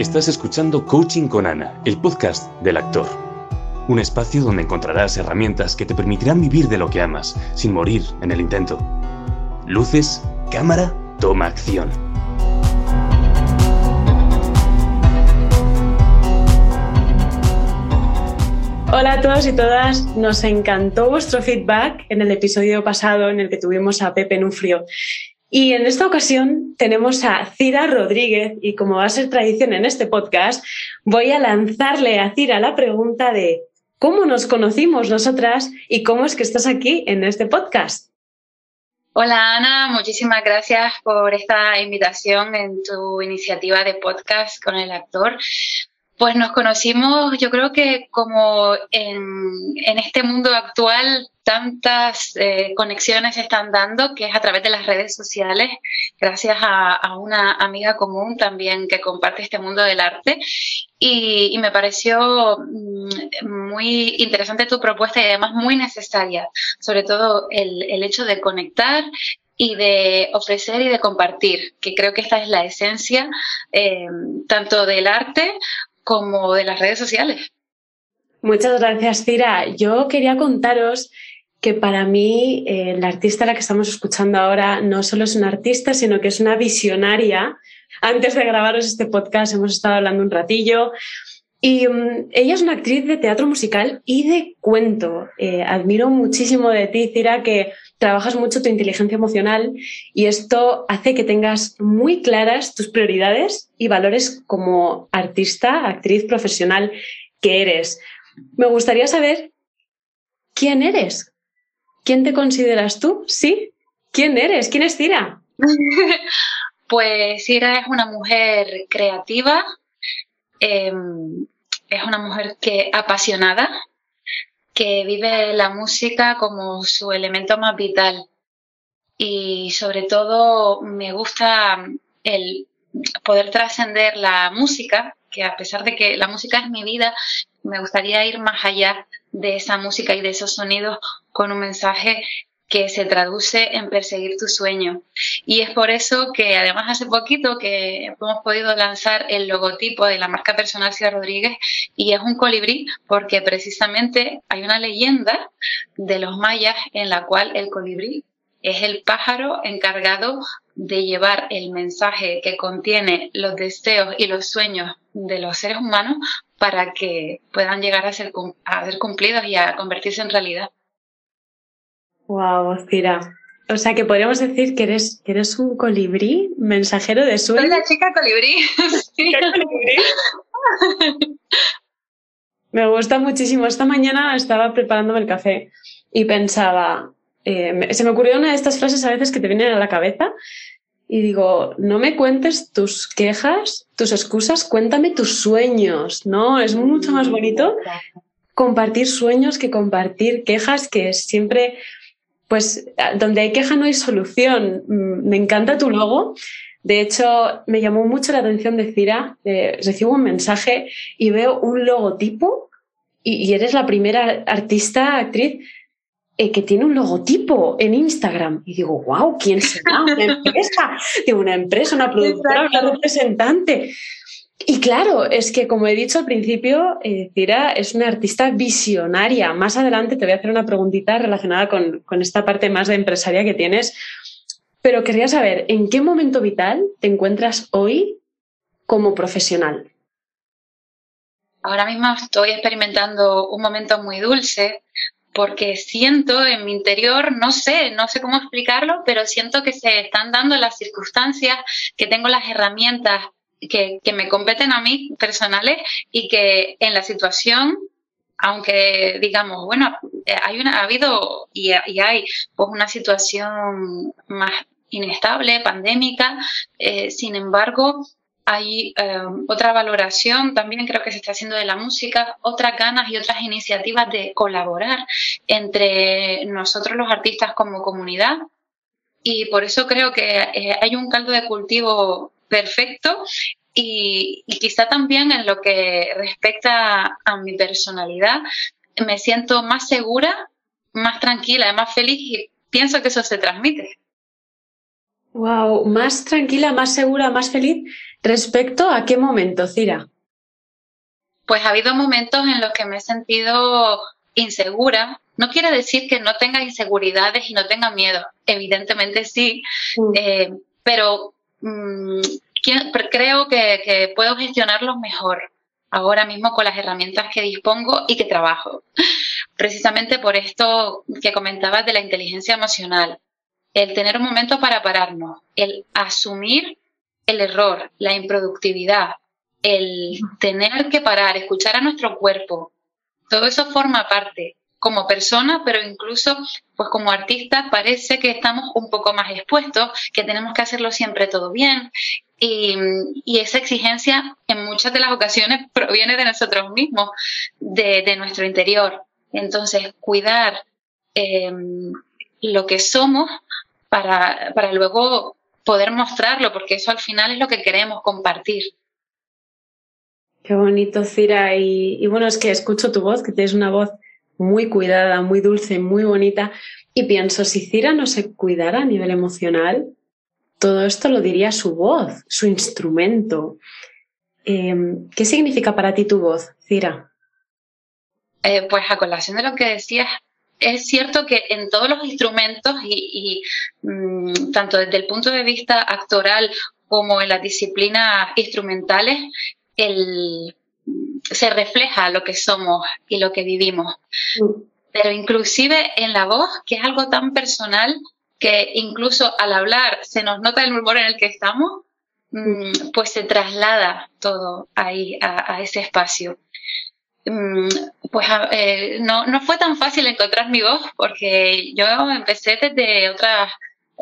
Estás escuchando Coaching con Ana, el podcast del actor. Un espacio donde encontrarás herramientas que te permitirán vivir de lo que amas, sin morir en el intento. Luces, cámara, toma acción. Hola a todos y todas, nos encantó vuestro feedback en el episodio pasado en el que tuvimos a Pepe Nufrio. Y en esta ocasión tenemos a Cira Rodríguez y como va a ser tradición en este podcast, voy a lanzarle a Cira la pregunta de cómo nos conocimos nosotras y cómo es que estás aquí en este podcast. Hola Ana, muchísimas gracias por esta invitación en tu iniciativa de podcast con el actor. Pues nos conocimos, yo creo que como en, este mundo actual tantas eh, conexiones se están dando, que es a través de las redes sociales, gracias a, una amiga común también que comparte este mundo del arte. Y, me pareció mm, muy interesante tu propuesta y además muy necesaria, sobre todo el, hecho de conectar y de ofrecer y de compartir, que creo que esta es la esencia eh, tanto del arte como de las redes sociales. Muchas gracias, Cira. Yo quería contaros que para mí eh, la artista a la que estamos escuchando ahora no solo es una artista, sino que es una visionaria. Antes de grabaros este podcast hemos estado hablando un ratillo y mm, ella es una actriz de teatro musical y de cuento. Eh, admiro muchísimo de ti, Cira, que trabajas mucho tu inteligencia emocional y esto hace que tengas muy claras tus prioridades y valores como artista, actriz profesional que eres. Me gustaría saber quién eres. ¿Quién te consideras tú? ¿Sí? ¿Quién eres? ¿Quién es Cira? pues Cira es una mujer creativa, em, es una mujer que apasionada, que vive la música como su elemento más vital. Y sobre todo me gusta el poder trascender la música, que a pesar de que la música es mi vida, me gustaría ir más allá de esa música y de esos sonidos con un mensaje que se traduce en perseguir tu sueño. Y es por eso que además hace poquito que hemos podido lanzar el logotipo de la marca personal Ciudad Rodríguez y es un colibrí porque precisamente hay una leyenda de los mayas en la cual el colibrí es el pájaro encargado de llevar el mensaje que contiene los deseos y los sueños de los seres humanos para que puedan llegar a ser, a ser cumplidos y a convertirse en realidad. Wow, Cira. O sea que podríamos decir que eres, que eres un colibrí, mensajero de sueño. Soy la chica colibrí. Me gusta muchísimo. Esta mañana estaba preparándome el café y pensaba, eh, se me ocurrió una de estas frases a veces que te vienen a la cabeza y digo, no me cuentes tus quejas, tus excusas, cuéntame tus sueños, ¿no? Es mucho más bonito compartir sueños que compartir quejas, que siempre pues donde hay queja no hay solución. Mm, me encanta tu logo. De hecho, me llamó mucho la atención de Cira. recibo un mensaje y veo un logotipo y, eres la primera artista, actriz eh, que tiene un logotipo en Instagram. Y digo, wow, ¿quién será? Una empresa, de una empresa, una productora, una representante. Y claro, es que como he dicho al principio, eh, Cira es una artista visionaria. Más adelante te voy a hacer una preguntita relacionada con, con esta parte más de empresaria que tienes. Pero querría saber, ¿en qué momento vital te encuentras hoy como profesional? Ahora mismo estoy experimentando un momento muy dulce porque siento en mi interior, no sé, no sé cómo explicarlo, pero siento que se están dando las circunstancias, que tengo las herramientas que, me competen a mí personales y que en la situación aunque digamos, bueno, eh, hay una, ha habido y, hay pues una situación más inestable, pandémica, eh, sin embargo, hay eh, otra valoración también creo que se está haciendo de la música, otras ganas y otras iniciativas de colaborar entre nosotros los artistas como comunidad. Y por eso creo que hay un caldo de cultivo perfecto y, quizá también en lo que respecta a mi personalidad, me siento más segura, más tranquila, más feliz y pienso que eso se transmite. Wow, más tranquila, más segura, más feliz. ¿Respecto a qué momento, Cira? Pues ha habido momentos en los que me he sentido insegura. No quiere decir que no tenga inseguridades y no tenga miedo. Evidentemente sí, mm. eh, pero mm, creo que, que puedo gestionarlos mejor ahora mismo con las herramientas que dispongo y que trabajo. Precisamente por esto que comentabas de la inteligencia emocional. El tener un momento para pararnos, el asumir el error, la improductividad, el tener que parar, escuchar a nuestro cuerpo, todo eso forma parte como persona, pero incluso pues como artistas parece que estamos un poco más expuestos, que tenemos que hacerlo siempre todo bien y, esa exigencia en muchas de las ocasiones proviene de nosotros mismos, de, nuestro interior. Entonces, cuidar em, lo que somos para, para luego poder mostrarlo, porque eso al final es lo que queremos compartir. Qué bonito, Cira. Y, y, bueno, es que escucho tu voz, que tienes una voz muy cuidada, muy dulce, muy bonita. Y pienso, si Cira no se cuidara a nivel emocional, todo esto lo diría su voz, su instrumento. Em, ¿Qué significa para ti tu voz, Cira? Eh, pues a colación de lo que decías, es cierto que en todos los instrumentos y, mm, tanto desde el punto de vista actoral como en las disciplinas instrumentales, se refleja lo que somos y lo que vivimos. Mm. Pero inclusive en la voz, que es algo tan personal, que incluso al hablar se nos nota el humor en el que estamos, mm, pues se traslada todo ahí a, ese espacio. Mm, pues eh, no, no fue tan fácil encontrar mi voz porque yo empecé desde otras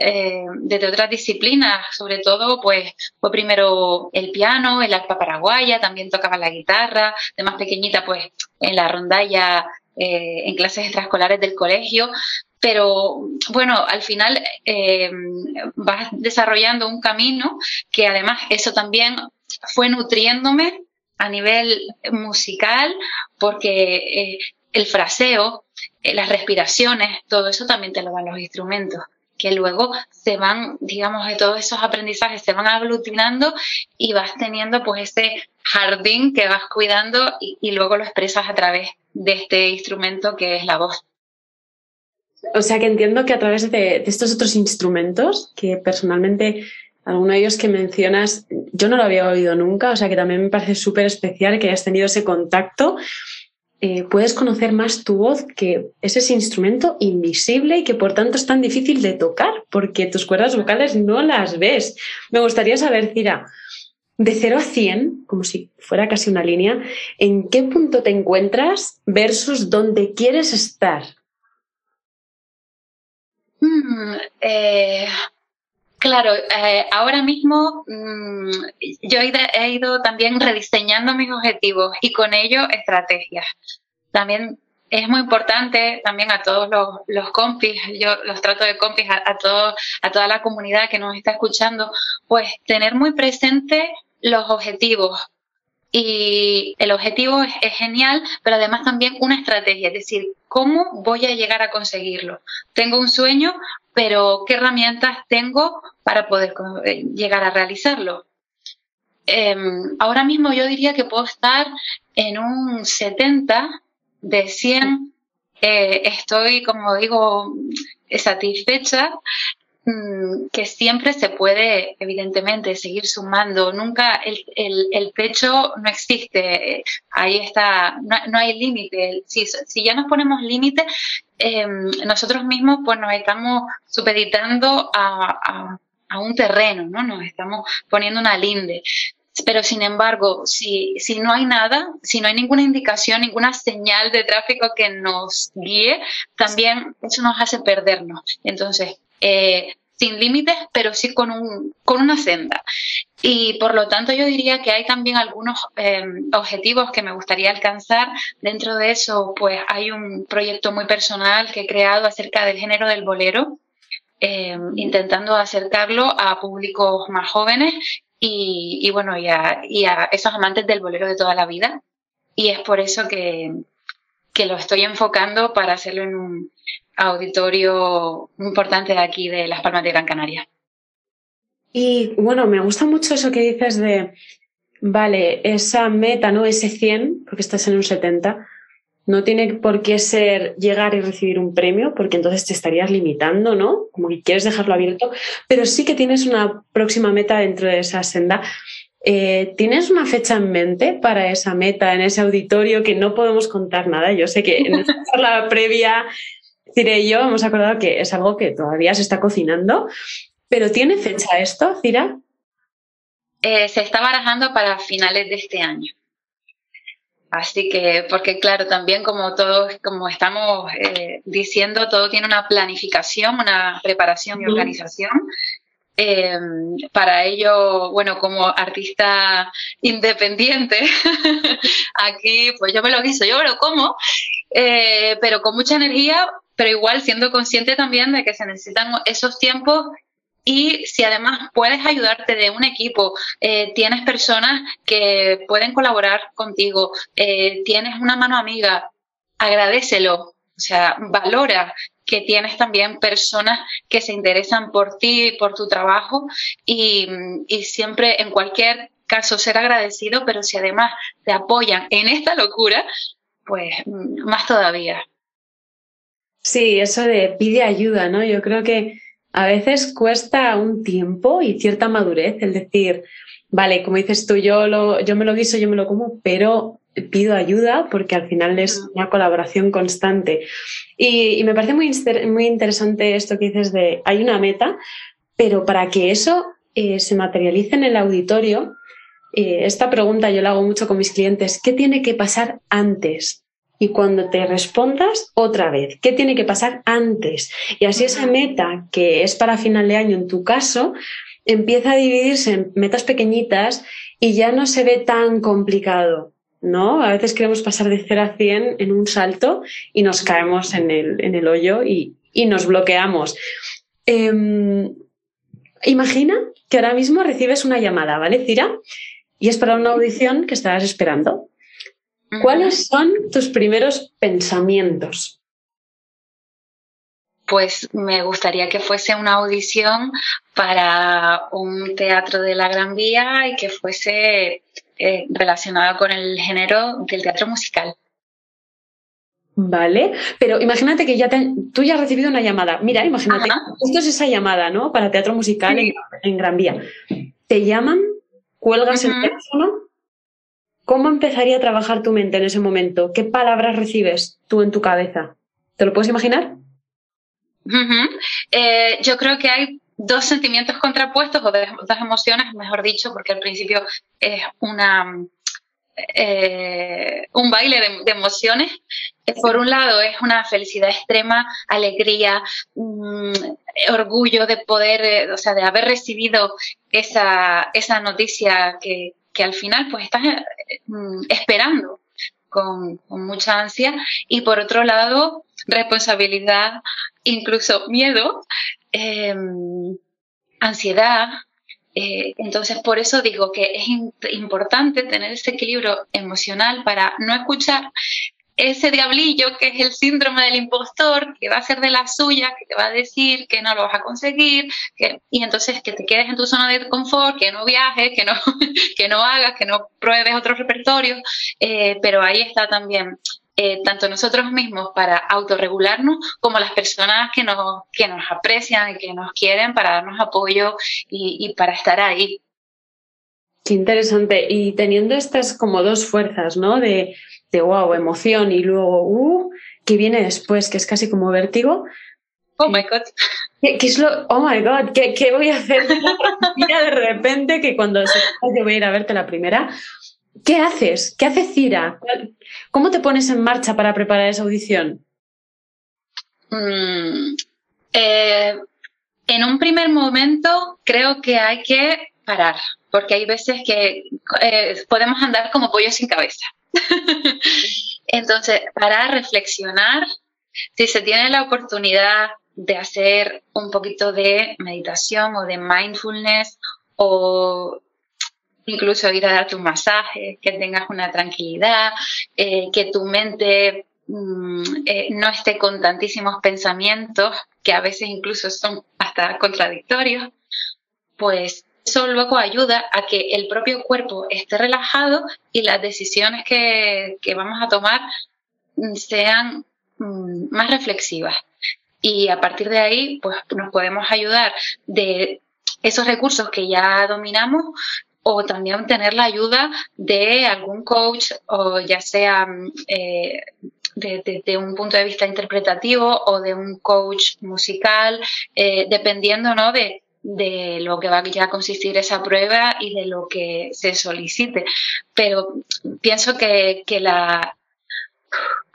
eh, desde otras disciplinas, sobre todo, pues fue primero el piano, el arpa paraguaya, también tocaba la guitarra, de más pequeñita, pues en la rondalla, eh, en clases extraescolares del colegio, pero bueno, al final eh, vas desarrollando un camino que además eso también fue nutriéndome a nivel musical porque eh, el fraseo, eh, las respiraciones, todo eso también te lo dan los instrumentos que luego se van, digamos, de todos esos aprendizajes se van aglutinando y vas teniendo pues ese jardín que vas cuidando y, y luego lo expresas a través de este instrumento que es la voz. O sea que entiendo que a través de, estos otros instrumentos, que personalmente alguno de ellos que mencionas, yo no lo había oído nunca, o sea que también me parece súper especial que hayas tenido ese contacto. Eh, puedes conocer más tu voz, que es ese instrumento invisible y que por tanto es tan difícil de tocar, porque tus cuerdas vocales no las ves. Me gustaría saber, Cira, de 0 a 100, como si fuera casi una línea, ¿en qué punto te encuentras versus dónde quieres estar? Mm, eh, claro, eh, ahora mismo mm, yo he, ido también rediseñando mis objetivos y con ello estrategias. También es muy importante también a todos los, compis, yo los trato de compis a, a, a toda la comunidad que nos está escuchando, pues tener muy presente los objetivos, y el objetivo es, genial, pero además también una estrategia, es decir, ¿cómo voy a llegar a conseguirlo? Tengo un sueño, pero ¿qué herramientas tengo para poder eh, llegar a realizarlo? Em, ahora mismo yo diría que puedo estar en un 70 de 100. Eh, estoy, como digo, satisfecha que siempre se puede, evidentemente, seguir sumando. Nunca el, el, pecho no existe. Ahí está, no, hay límite. Si, si, ya nos ponemos límite, em, nosotros mismos pues nos estamos supeditando a, a, un terreno, ¿no? Nos estamos poniendo una linde. Pero sin embargo, si, si no hay nada, si no hay ninguna indicación, ninguna señal de tráfico que nos guíe, también eso nos hace perdernos. Entonces, eh, sin límites, pero sí con, un, con una senda. Y por lo tanto yo diría que hay también algunos eh, objetivos que me gustaría alcanzar. Dentro de eso, pues hay un proyecto muy personal que he creado acerca del género del bolero, eh, intentando acercarlo a públicos más jóvenes y, y bueno, y a, y a esos amantes del bolero de toda la vida. Y es por eso que, que lo estoy enfocando para hacerlo en un auditorio importante de aquí de Las Palmas de Gran Canaria. Y bueno, me gusta mucho eso que dices de, vale, esa meta, ¿no? Ese 100, porque estás en un 70, no tiene por qué ser llegar y recibir un premio, porque entonces te estarías limitando, ¿no? Como que quieres dejarlo abierto, pero sí que tienes una próxima meta dentro de esa senda. Eh, ¿Tienes una fecha en mente para esa meta en ese auditorio que no podemos contar nada? Yo sé que en la previa, Cire y yo hemos acordado que es algo que todavía se está cocinando, pero ¿tiene fecha esto, Cira? Eh, se está barajando para finales de este año. Así que, porque claro, también como todos, como estamos eh, diciendo, todo tiene una planificación, una preparación y organización. Em, para ello, bueno, como artista independiente, aquí pues yo me lo guiso, yo me lo como, eh, pero con mucha energía, pero igual siendo consciente también de que se necesitan esos tiempos y si además puedes ayudarte de un equipo, eh, tienes personas que pueden colaborar contigo, eh, tienes una mano amiga, agradecelo, o sea, valora que tienes también personas que se interesan por ti, por tu trabajo y, y siempre en cualquier caso ser agradecido, pero si además te apoyan en esta locura, pues mm, más todavía. Sí, eso de pide ayuda, ¿no? Yo creo que a veces cuesta un tiempo y cierta madurez el decir, vale, como dices tú, yo, lo, yo me lo guiso, yo me lo como, pero pido ayuda porque al final es una colaboración constante. Y, me parece muy, muy interesante esto que dices de, hay una meta, pero para que eso eh, se materialice en el auditorio, eh, esta pregunta yo la hago mucho con mis clientes, ¿qué tiene que pasar antes? y cuando te respondas otra vez, ¿qué tiene que pasar antes? Y así esa meta que es para final de año en tu caso, empieza a dividirse en metas pequeñitas y ya no se ve tan complicado. ¿No? A veces queremos pasar de 0 a 100 en un salto y nos caemos en el, en el hoyo y, y nos bloqueamos. Em, imagina que ahora mismo recibes una llamada, ¿vale, Cira? Y es para una audición que estarás esperando. ¿Cuáles son tus primeros pensamientos? Pues me gustaría que fuese una audición para un teatro de la Gran Vía y que fuese eh, relacionada con el género del teatro musical. Vale, pero imagínate que ya tú ya has recibido una llamada. Mira, imagínate, esto es esa llamada, ¿no? Para teatro musical en, Gran Vía. Te llaman, cuelgas el teléfono ¿Cómo empezaría a trabajar tu mente en ese momento? ¿Qué palabras recibes tú en tu cabeza? ¿Te lo puedes imaginar? Eh, yo creo que hay dos sentimientos contrapuestos o dos emociones, mejor dicho, porque al principio es una eh, un baile de, emociones. Por un lado es una felicidad extrema, alegría, mm, orgullo de poder, eh, o sea, de haber recibido esa, esa noticia que, que al final pues estás eh, mm, esperando con, mucha ansia y por otro lado responsabilidad, incluso miedo, em, ansiedad. Eh, entonces por eso digo que es importante tener ese equilibrio emocional para no escuchar ese diablillo que es el síndrome del impostor, que va a ser de la suya, que te va a decir que no lo vas a conseguir, y entonces que te quedes en tu zona de confort, que no viajes, que no, que no hagas, que no pruebes otros repertorios, eh, pero ahí está también eh, tanto nosotros mismos para autorregularnos como las personas que nos, que nos aprecian y que nos quieren para darnos apoyo y, y para estar ahí. Qué interesante. Y teniendo estas como dos fuerzas, ¿no? De de wow, emoción y luego, uh, que viene después, que es casi como vértigo. Oh my god. ¿Qué, es lo, oh my god, ¿qué, qué voy a hacer? de repente que cuando se yo voy a ir a verte la primera. ¿Qué haces? ¿Qué hace Cira? ¿Cómo te pones en marcha para preparar esa audición? Mm, eh, en un primer momento creo que hay que parar, porque hay veces que eh, podemos andar como pollo sin cabeza. Entonces, para reflexionar, si se tiene la oportunidad de hacer un poquito de meditación o de mindfulness o incluso ir a darte un masaje, que tengas una tranquilidad, eh, que tu mente mm, eh, no esté con tantísimos pensamientos que a veces incluso son hasta contradictorios, pues eso luego ayuda a que el propio cuerpo esté relajado y las decisiones que, vamos a tomar mm, sean mm, más reflexivas. Y a partir de ahí, pues nos podemos ayudar de esos recursos que ya dominamos o también tener la ayuda de algún coach o ya sea mm, eh, de, un punto de vista interpretativo o de un coach musical, eh, dependiendo ¿no? de, de lo que va a consistir esa prueba y de lo que se solicite. Pero pienso que, que la,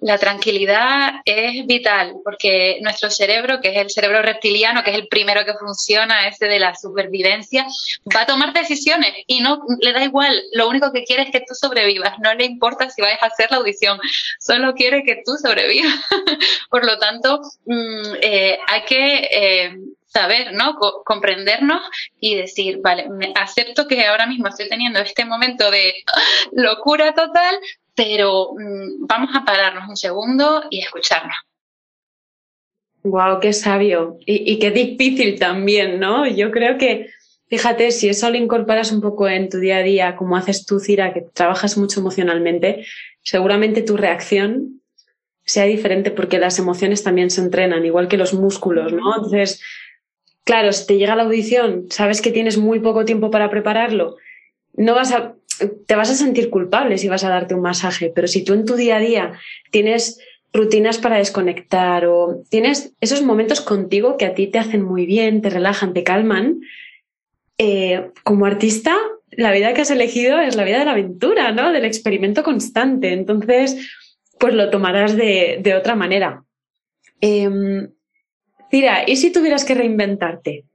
la tranquilidad es vital porque nuestro cerebro, que es el cerebro reptiliano, que es el primero que funciona, ese de la supervivencia, va a tomar decisiones y no le da igual. Lo único que quiere es que tú sobrevivas. No le importa si vas a hacer la audición, solo quiere que tú sobrevivas. Por lo tanto, mm, eh, hay que eh, saber, ¿no? comprendernos y decir, vale, acepto que ahora mismo estoy teniendo este momento de locura total, pero mm, vamos a pararnos un segundo y escucharnos. Wow, qué sabio y, y, qué difícil también, ¿no? Yo creo que, fíjate, si eso lo incorporas un poco en tu día a día, como haces tú, Cira, que trabajas mucho emocionalmente, seguramente tu reacción sea diferente porque las emociones también se entrenan, igual que los músculos, ¿no? Entonces, claro, si te llega la audición, sabes que tienes muy poco tiempo para prepararlo, no vas a, te vas a sentir culpable si vas a darte un masaje, pero si tú en tu día a día tienes rutinas para desconectar o tienes esos momentos contigo que a ti te hacen muy bien, te relajan, te calman, eh, como artista, la vida que has elegido es la vida de la aventura, ¿no? Del experimento constante. Entonces, pues lo tomarás de, otra manera. Eh, Cira, ¿y si tuvieras que reinventarte?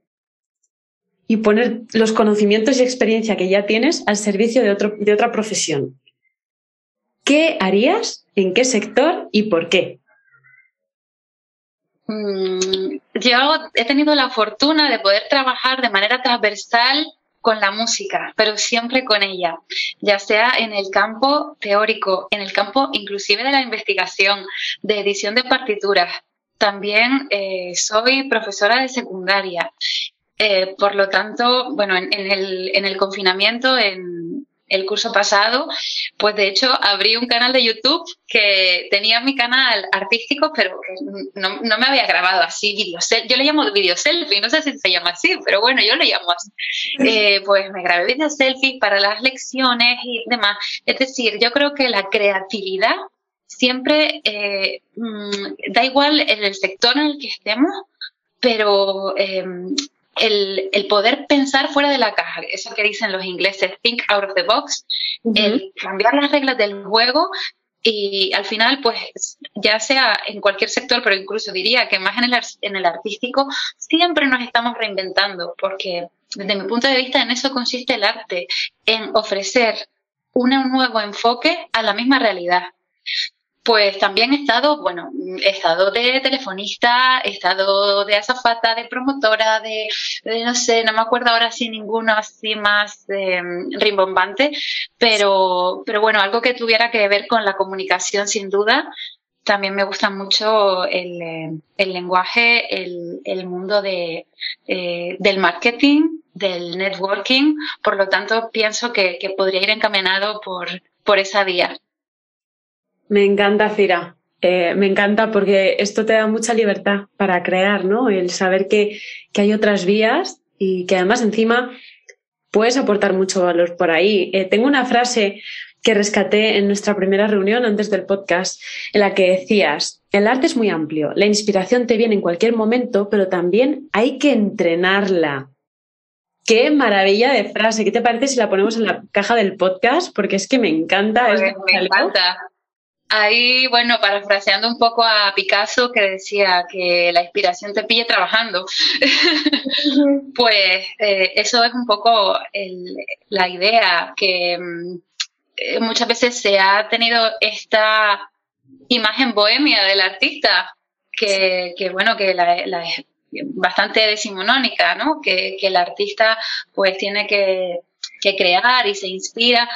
Y poner los conocimientos y experiencia que ya tienes al servicio de, otro, de otra profesión. ¿Qué harías? ¿En qué sector y por qué? Mm, yo he tenido la fortuna de poder trabajar de manera transversal con la música, pero siempre con ella, ya sea en el campo teórico, en el campo inclusive de la investigación, de edición de partituras. También eh, soy profesora de secundaria eh, por lo tanto, bueno, en, el, en el confinamiento, en el curso pasado, pues de hecho abrí un canal de YouTube que tenía mi canal artístico, pero no, no me había grabado así video Yo le llamo video selfie, no sé si se llama así, pero bueno, yo le llamo así. Eh, pues me grabé video selfie para las lecciones y demás. Es decir, yo creo que la creatividad siempre eh, mm, da igual en el sector en el que estemos, pero el, el, poder pensar fuera de la caja, eso que dicen los ingleses, think out of the box, el cambiar las reglas del juego y al final, pues ya sea en cualquier sector, pero incluso diría que más en el, en el artístico, siempre nos estamos reinventando, porque desde mi punto de vista en eso consiste el arte, en ofrecer un nuevo enfoque a la misma realidad. Pues también he estado, bueno, he estado de telefonista, he estado de azafata, de promotora, de, no sé, no me acuerdo ahora si ninguno así más em, rimbombante, pero, pero bueno, algo que tuviera que ver con la comunicación sin duda. También me gusta mucho el, em, lenguaje, el, mundo de, eh, del marketing, del networking, por lo tanto pienso que, que podría ir encaminado por, por esa vía. Me encanta, Cira. Eh, me encanta porque esto te da mucha libertad para crear, ¿no? El saber que, hay otras vías y que además encima puedes aportar mucho valor por ahí. Eh, tengo una frase que rescaté en nuestra primera reunión antes del podcast, en la que decías, el arte es muy amplio, la inspiración te viene en cualquier momento, pero también hay que entrenarla. Qué maravilla de frase. ¿Qué te parece si la ponemos en la caja del podcast? Porque es que me encanta. Pues me encanta. Ahí, bueno, parafraseando un poco a Picasso que decía que la inspiración te pille trabajando, pues eh, eso es un poco la idea que mm, eh, muchas veces se ha tenido esta imagen bohemia del artista, que, bueno, que la, es bastante decimonónica, ¿no? Que, el artista pues tiene que, que crear y se inspira,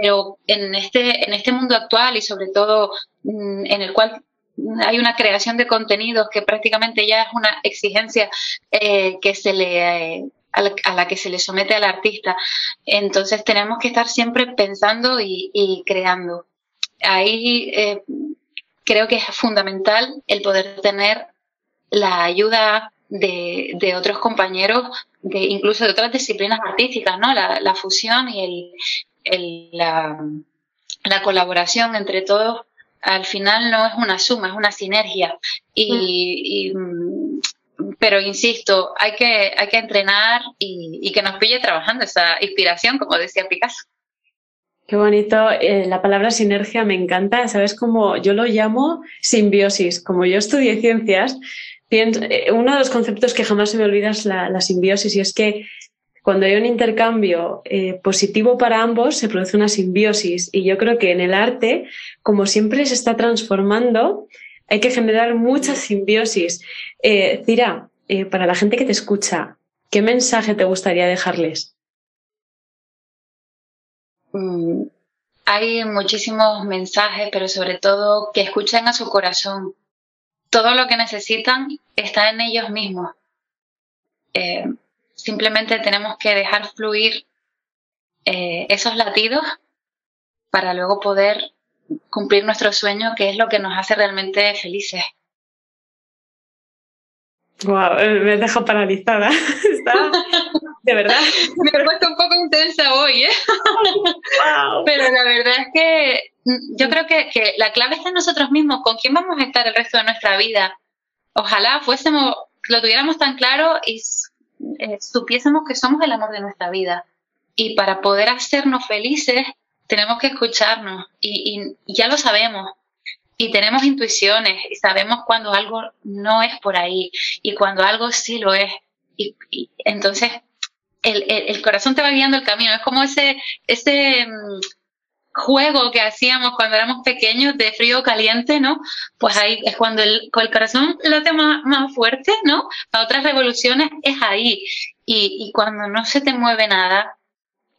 pero en este, en este mundo actual y sobre todo mm, en el cual hay una creación de contenidos que prácticamente ya es una exigencia eh, que se le a la, que se le somete al artista. Entonces tenemos que estar siempre pensando y, creando. Ahí eh, creo que es fundamental el poder tener la ayuda de, otros compañeros, de, incluso de otras disciplinas artísticas, ¿no? La, fusión y el, la, colaboración entre todos al final no es una suma, es una sinergia. y pero insisto, hay que, hay que entrenar y, que nos pille trabajando esa inspiración, como decía Picasso. Qué bonito, eh, la palabra sinergia me encanta, ¿sabes cómo yo lo llamo simbiosis? Como yo estudié ciencias, eh, uno de los conceptos que jamás se me olvida es la, simbiosis y es que cuando hay un intercambio eh, positivo para ambos, se produce una simbiosis. Y yo creo que en el arte, como siempre se está transformando, hay que generar mucha simbiosis. Eh, Cira, eh, para la gente que te escucha, ¿qué mensaje te gustaría dejarles? Mm, hay muchísimos mensajes, pero sobre todo que escuchen a su corazón. Todo lo que necesitan está en ellos mismos. Simplemente tenemos que dejar fluir esos latidos para luego poder cumplir nuestro sueño, que es lo que nos hace realmente felices. Wow, eh, me deja paralizada. Está, de verdad. me he puesto un poco intensa hoy, ¿eh? Pero la verdad es que mm, yo creo que, que, la clave está en nosotros mismos. ¿Con quién vamos a estar el resto de nuestra vida? Ojalá fuésemos, lo tuviéramos tan claro y eh, supiésemos que somos el amor de nuestra vida. Y para poder hacernos felices, tenemos que escucharnos y, ya lo sabemos. Y tenemos intuiciones y sabemos cuando algo no es por ahí y cuando algo sí lo es. Y, entonces el, corazón te va guiando el camino. Es como ese, ese mm, juego que hacíamos cuando éramos pequeños de frío caliente, ¿no? Pues ahí es cuando el, el corazón late más, más fuerte, ¿no? A otras revoluciones es ahí. Y, y cuando no se te mueve nada,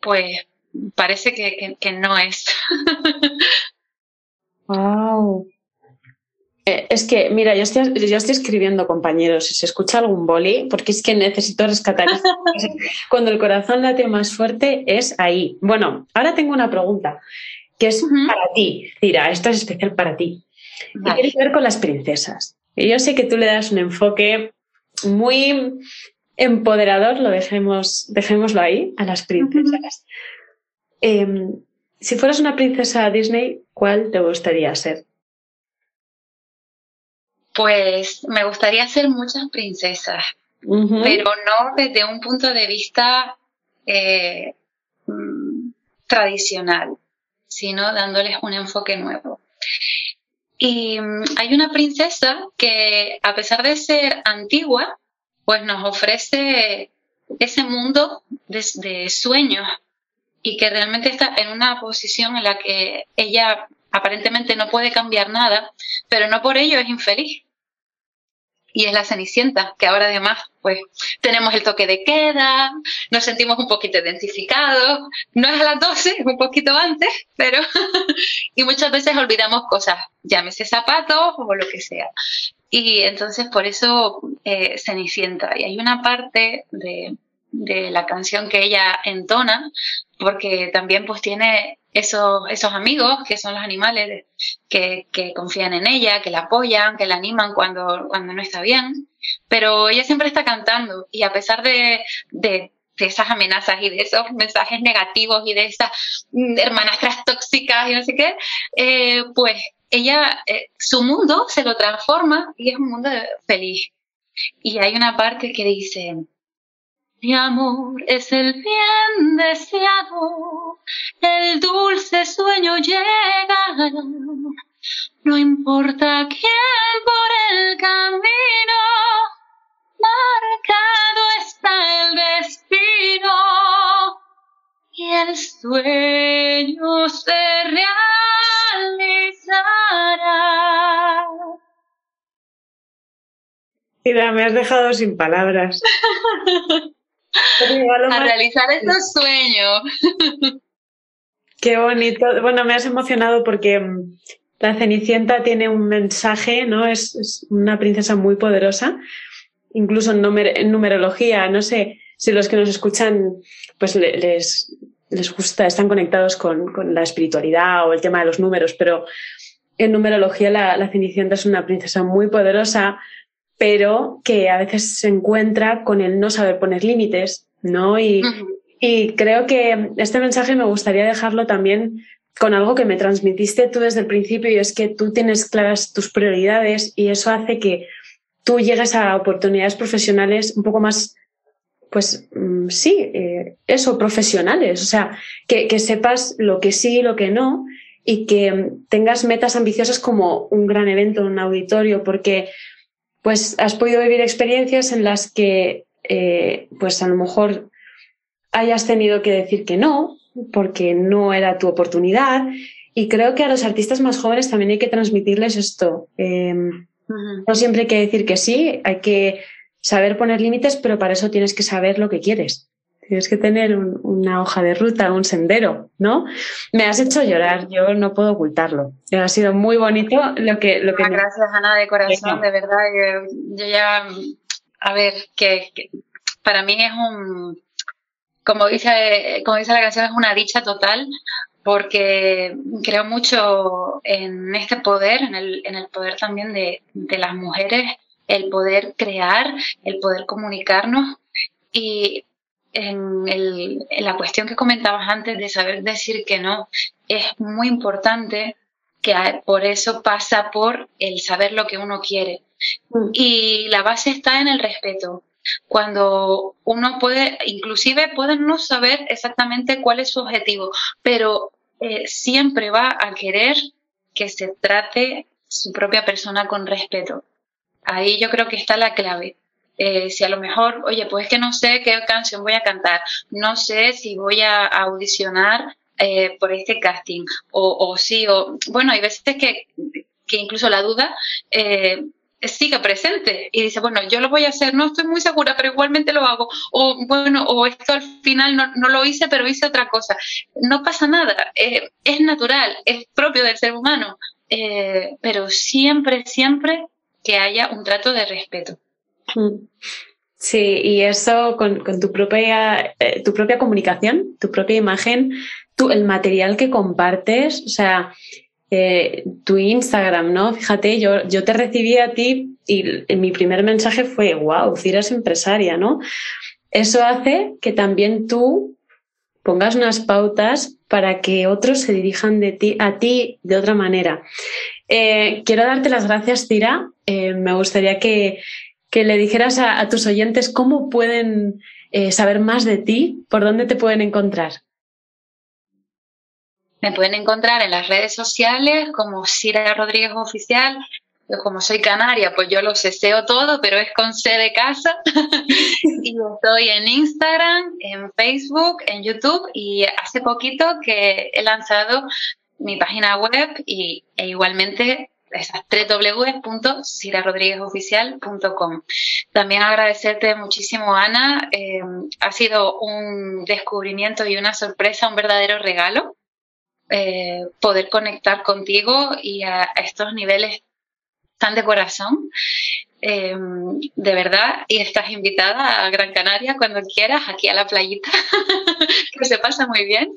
pues parece que, que, no es. wow. Eh, es que, mira, yo estoy, yo estoy escribiendo, compañeros, si se escucha algún boli, porque es que necesito rescatar. Cuando el corazón late más fuerte es ahí. Bueno, ahora tengo una pregunta, que es para ti, Cira, esto es especial para ti. Y tiene que ver con las princesas. Y yo sé que tú le das un enfoque muy empoderador, lo dejemos, dejémoslo ahí, a las princesas. Em, si fueras una princesa Disney, ¿cuál te gustaría ser? Pues me gustaría ser muchas princesas, pero no desde un punto de vista eh, mm, tradicional, sino dándoles un enfoque nuevo. Y mm, hay una princesa que, a pesar de ser antigua, pues nos ofrece ese mundo de sueños y que realmente está en una posición en la que ella aparentemente no puede cambiar nada, pero no por ello es infeliz. Y es la Cenicienta, que ahora además, pues, tenemos el toque de queda, nos sentimos un poquito identificados, no es a las 12, es un poquito antes, pero, y muchas veces olvidamos cosas, llámese zapatos o lo que sea. Y entonces por eso eh, Cenicienta. Y hay una parte de, de la canción que ella entona, porque también pues tiene esos, esos amigos que son los animales que, confían en ella, que la apoyan, que la animan cuando, cuando no está bien, pero ella siempre está cantando y a pesar de, de, esas amenazas y de esos mensajes negativos y de esas hermanastras tóxicas y no sé qué, eh, pues ella, eh, su mundo se lo transforma y es un mundo feliz. Y hay una parte que dice, mi amor es el bien deseado, el dulce sueño llega. No importa quién por el camino, marcado está el destino y el sueño se realizará. Mira, me has dejado sin palabras. a realizar esos sueños. Qué bonito. Bueno, me has emocionado porque mm, la Cenicienta tiene un mensaje, ¿no? Es, una princesa muy poderosa, incluso en, numerología, no sé. si los que nos escuchan pues les, les gusta, están conectados con, con, la espiritualidad o el tema de los números, pero en numerología la, la Cenicienta es una princesa muy poderosa, pero que a veces se encuentra con el no saber poner límites, ¿no? Y, y creo que este mensaje me gustaría dejarlo también con algo que me transmitiste tú desde el principio y es que tú tienes claras tus prioridades y eso hace que tú llegues a oportunidades profesionales un poco más, pues mm, sí, eh, eso, profesionales, o sea, que, que, sepas lo que sí y lo que no y que tengas metas ambiciosas como un gran evento, un auditorio, porque pues has podido vivir experiencias en las que eh, pues a lo mejor hayas tenido que decir que no, porque no era tu oportunidad. Y creo que a los artistas más jóvenes también hay que transmitirles esto. Eh, no siempre hay que decir que sí, hay que saber poner límites, pero para eso tienes que saber lo que quieres. Tienes que tener un, una hoja de ruta, un sendero, ¿no? Me has hecho llorar, yo no puedo ocultarlo. Ha sido muy bonito lo que... Lo que Gracias, Ana, de corazón, de verdad. Yo, ya, a ver, que, que para mí es un, como dice, como dice la canción, es una dicha total porque creo mucho en este poder, en el, en el poder también de, de, las mujeres, el poder crear, el poder comunicarnos y en, el, en la cuestión que comentabas antes de saber decir que no, es muy importante que por eso pasa por el saber lo que uno quiere. Mm. Y la base está en el respeto cuando uno puede, inclusive pueden no saber exactamente cuál es su objetivo, pero eh, siempre va a querer que se trate su propia persona con respeto. Ahí yo creo que está la clave. Eh, si a lo mejor, oye, pues es que no sé qué canción voy a cantar, no sé si voy a audicionar eh, por este casting, o, o, sí, o bueno, hay veces que, que incluso la duda eh, sigue presente y dice, bueno, yo lo voy a hacer, no estoy muy segura, pero igualmente lo hago. O bueno, o esto al final no, no lo hice, pero hice otra cosa. No pasa nada, eh, es natural, es propio del ser humano, eh, pero siempre, siempre que haya un trato de respeto. Mm. Sí, y eso con, tu, propia, eh, tu propia comunicación, tu propia imagen, tu, el material que compartes, o sea, eh, tu Instagram, ¿no? Fíjate, yo, yo te recibí a ti y mi primer mensaje fue, wow, Cira es empresaria, ¿no? Eso hace que también tú pongas unas pautas para que otros se dirijan de ti, a ti de otra manera. Eh, quiero darte las gracias, Cira. Me gustaría que, que le dijeras a, a, tus oyentes cómo pueden eh, saber más de ti, por dónde te pueden encontrar. Me pueden encontrar en las redes sociales como Cira Rodríguez Oficial. Yo como soy canaria, pues yo lo ceseo todo, pero es con C de casa. y estoy en Instagram, en Facebook, en YouTube y hace poquito que he lanzado mi página web y, e igualmente esas. También agradecerte muchísimo, Ana. Eh, ha sido un descubrimiento y una sorpresa, un verdadero regalo eh, poder conectar contigo y a, a, estos niveles tan de corazón. Eh, de verdad, y estás invitada a Gran Canaria cuando quieras, aquí a la playita, que se pasa muy bien.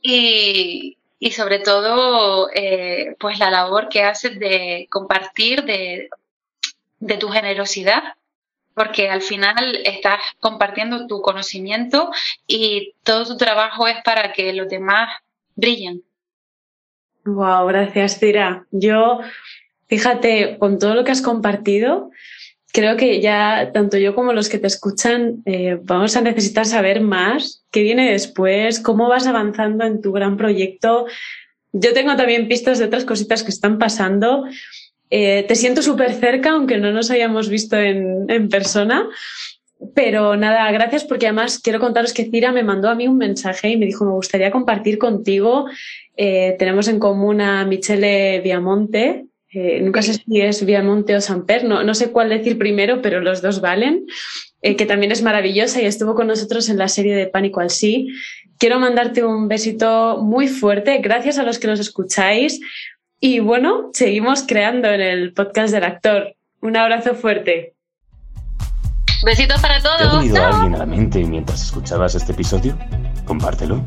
Y, y sobre todo, eh, pues la labor que haces de compartir de, de tu generosidad porque al final estás compartiendo tu conocimiento y todo tu trabajo es para que los demás brillen. Wow, gracias, Tira. Yo, fíjate, con todo lo que has compartido, creo que ya tanto yo como los que te escuchan eh, vamos a necesitar saber más qué viene después, cómo vas avanzando en tu gran proyecto. Yo tengo también pistas de otras cositas que están pasando. Eh, te siento súper cerca, aunque no nos hayamos visto en, persona. Pero nada, gracias porque además quiero contaros que Cira me mandó a mí un mensaje y me dijo, me gustaría compartir contigo. Eh, tenemos en común a Michele Viamonte. Eh, nunca sé si es Viamonte o Samper, no, no sé cuál decir primero, pero los dos valen. Eh, que también es maravillosa y estuvo con nosotros en la serie de Pánico al Sí. Quiero mandarte un besito muy fuerte. Gracias a los que nos escucháis. Y bueno, seguimos creando en el podcast del actor. Un abrazo fuerte. Besitos para todos. ¿Te ha venido alguien a la mente mientras escuchabas este episodio? Compártelo.